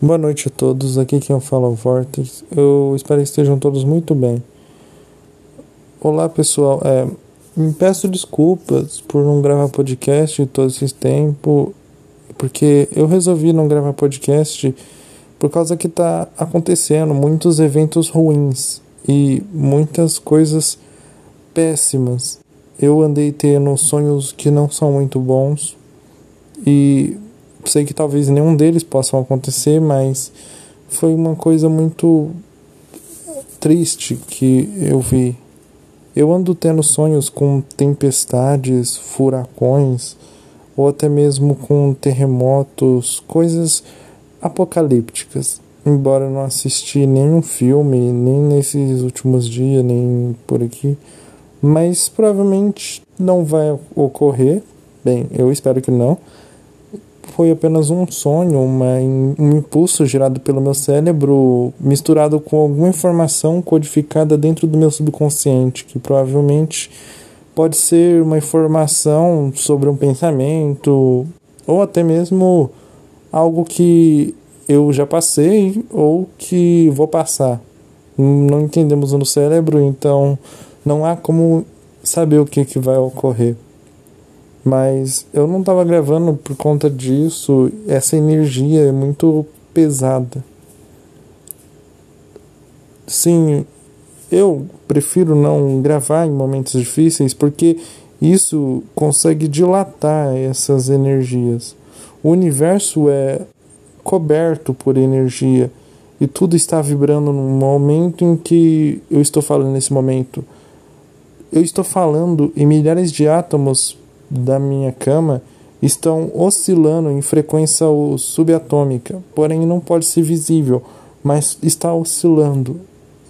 Boa noite a todos, aqui quem fala é o Vortex. Eu espero que estejam todos muito bem. Olá pessoal, é, me peço desculpas por não gravar podcast todo esse tempo, porque eu resolvi não gravar podcast por causa que tá acontecendo muitos eventos ruins e muitas coisas péssimas. Eu andei tendo sonhos que não são muito bons e sei que talvez nenhum deles possam acontecer, mas foi uma coisa muito triste que eu vi. Eu ando tendo sonhos com tempestades, furacões, ou até mesmo com terremotos, coisas apocalípticas. Embora eu não assisti nenhum filme, nem nesses últimos dias, nem por aqui, mas provavelmente não vai ocorrer. Bem, eu espero que não foi apenas um sonho, uma, um impulso gerado pelo meu cérebro, misturado com alguma informação codificada dentro do meu subconsciente, que provavelmente pode ser uma informação sobre um pensamento, ou até mesmo algo que eu já passei ou que vou passar. Não entendemos no cérebro, então não há como saber o que, que vai ocorrer. Mas eu não estava gravando por conta disso. Essa energia é muito pesada. Sim, eu prefiro não gravar em momentos difíceis porque isso consegue dilatar essas energias. O universo é coberto por energia e tudo está vibrando no momento em que eu estou falando nesse momento. Eu estou falando em milhares de átomos da minha cama estão oscilando em frequência subatômica, porém não pode ser visível, mas está oscilando.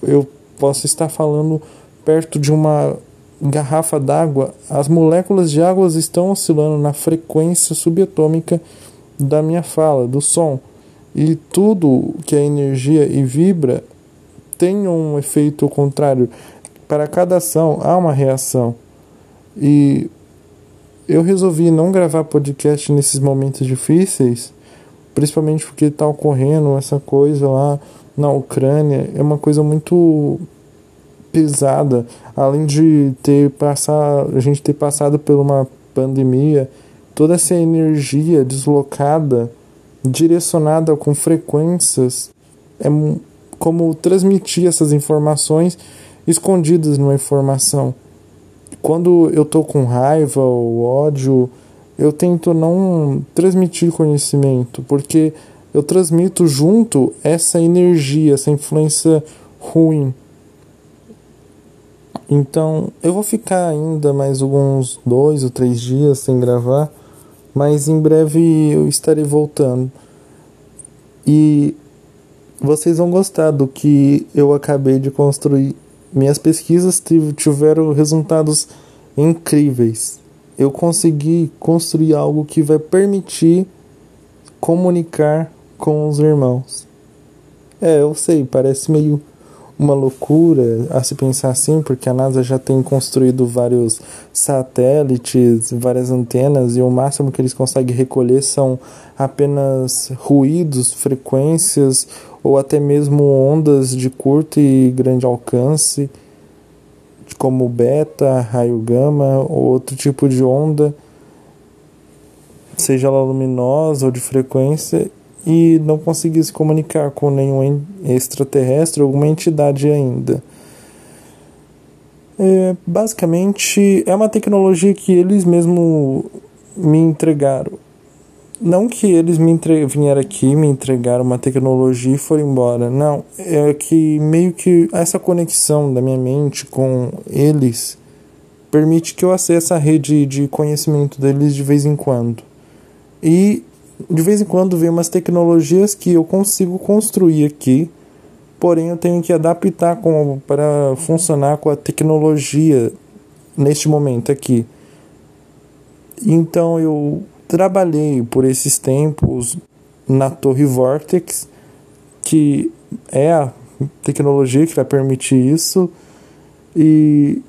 Eu posso estar falando perto de uma garrafa d'água, as moléculas de água estão oscilando na frequência subatômica da minha fala, do som. E tudo que é energia e vibra tem um efeito contrário. Para cada ação há uma reação. E eu resolvi não gravar podcast nesses momentos difíceis, principalmente porque está ocorrendo essa coisa lá na Ucrânia, é uma coisa muito pesada, além de ter passado, a gente ter passado por uma pandemia, toda essa energia deslocada, direcionada com frequências, é como transmitir essas informações escondidas numa informação quando eu tô com raiva ou ódio, eu tento não transmitir conhecimento, porque eu transmito junto essa energia, essa influência ruim. Então, eu vou ficar ainda mais alguns dois ou três dias sem gravar, mas em breve eu estarei voltando. E vocês vão gostar do que eu acabei de construir minhas pesquisas tiveram resultados incríveis. Eu consegui construir algo que vai permitir comunicar com os irmãos. É, eu sei, parece meio uma loucura a se pensar assim, porque a NASA já tem construído vários satélites, várias antenas, e o máximo que eles conseguem recolher são apenas ruídos, frequências ou até mesmo ondas de curto e grande alcance, como beta, raio gama ou outro tipo de onda, seja ela luminosa ou de frequência, e não conseguir se comunicar com nenhum extraterrestre alguma entidade ainda. É, basicamente, é uma tecnologia que eles mesmo me entregaram. Não que eles me entre... vieram aqui, me entregaram uma tecnologia e foram embora. Não, é que meio que essa conexão da minha mente com eles permite que eu acesse a rede de conhecimento deles de vez em quando. E de vez em quando vem umas tecnologias que eu consigo construir aqui, porém eu tenho que adaptar para funcionar com a tecnologia neste momento aqui. Então eu trabalhei por esses tempos na Torre Vortex, que é a tecnologia que vai permitir isso, e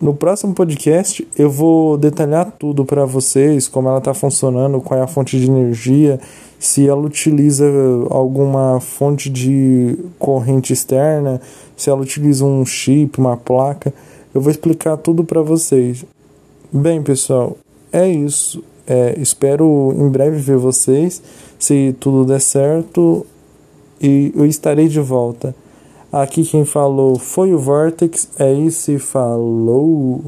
no próximo podcast eu vou detalhar tudo para vocês, como ela está funcionando, qual é a fonte de energia, se ela utiliza alguma fonte de corrente externa, se ela utiliza um chip, uma placa. Eu vou explicar tudo para vocês. Bem, pessoal, é isso. É, espero em breve ver vocês, se tudo der certo, e eu estarei de volta. Aqui quem falou foi o Vortex, é isso e falou!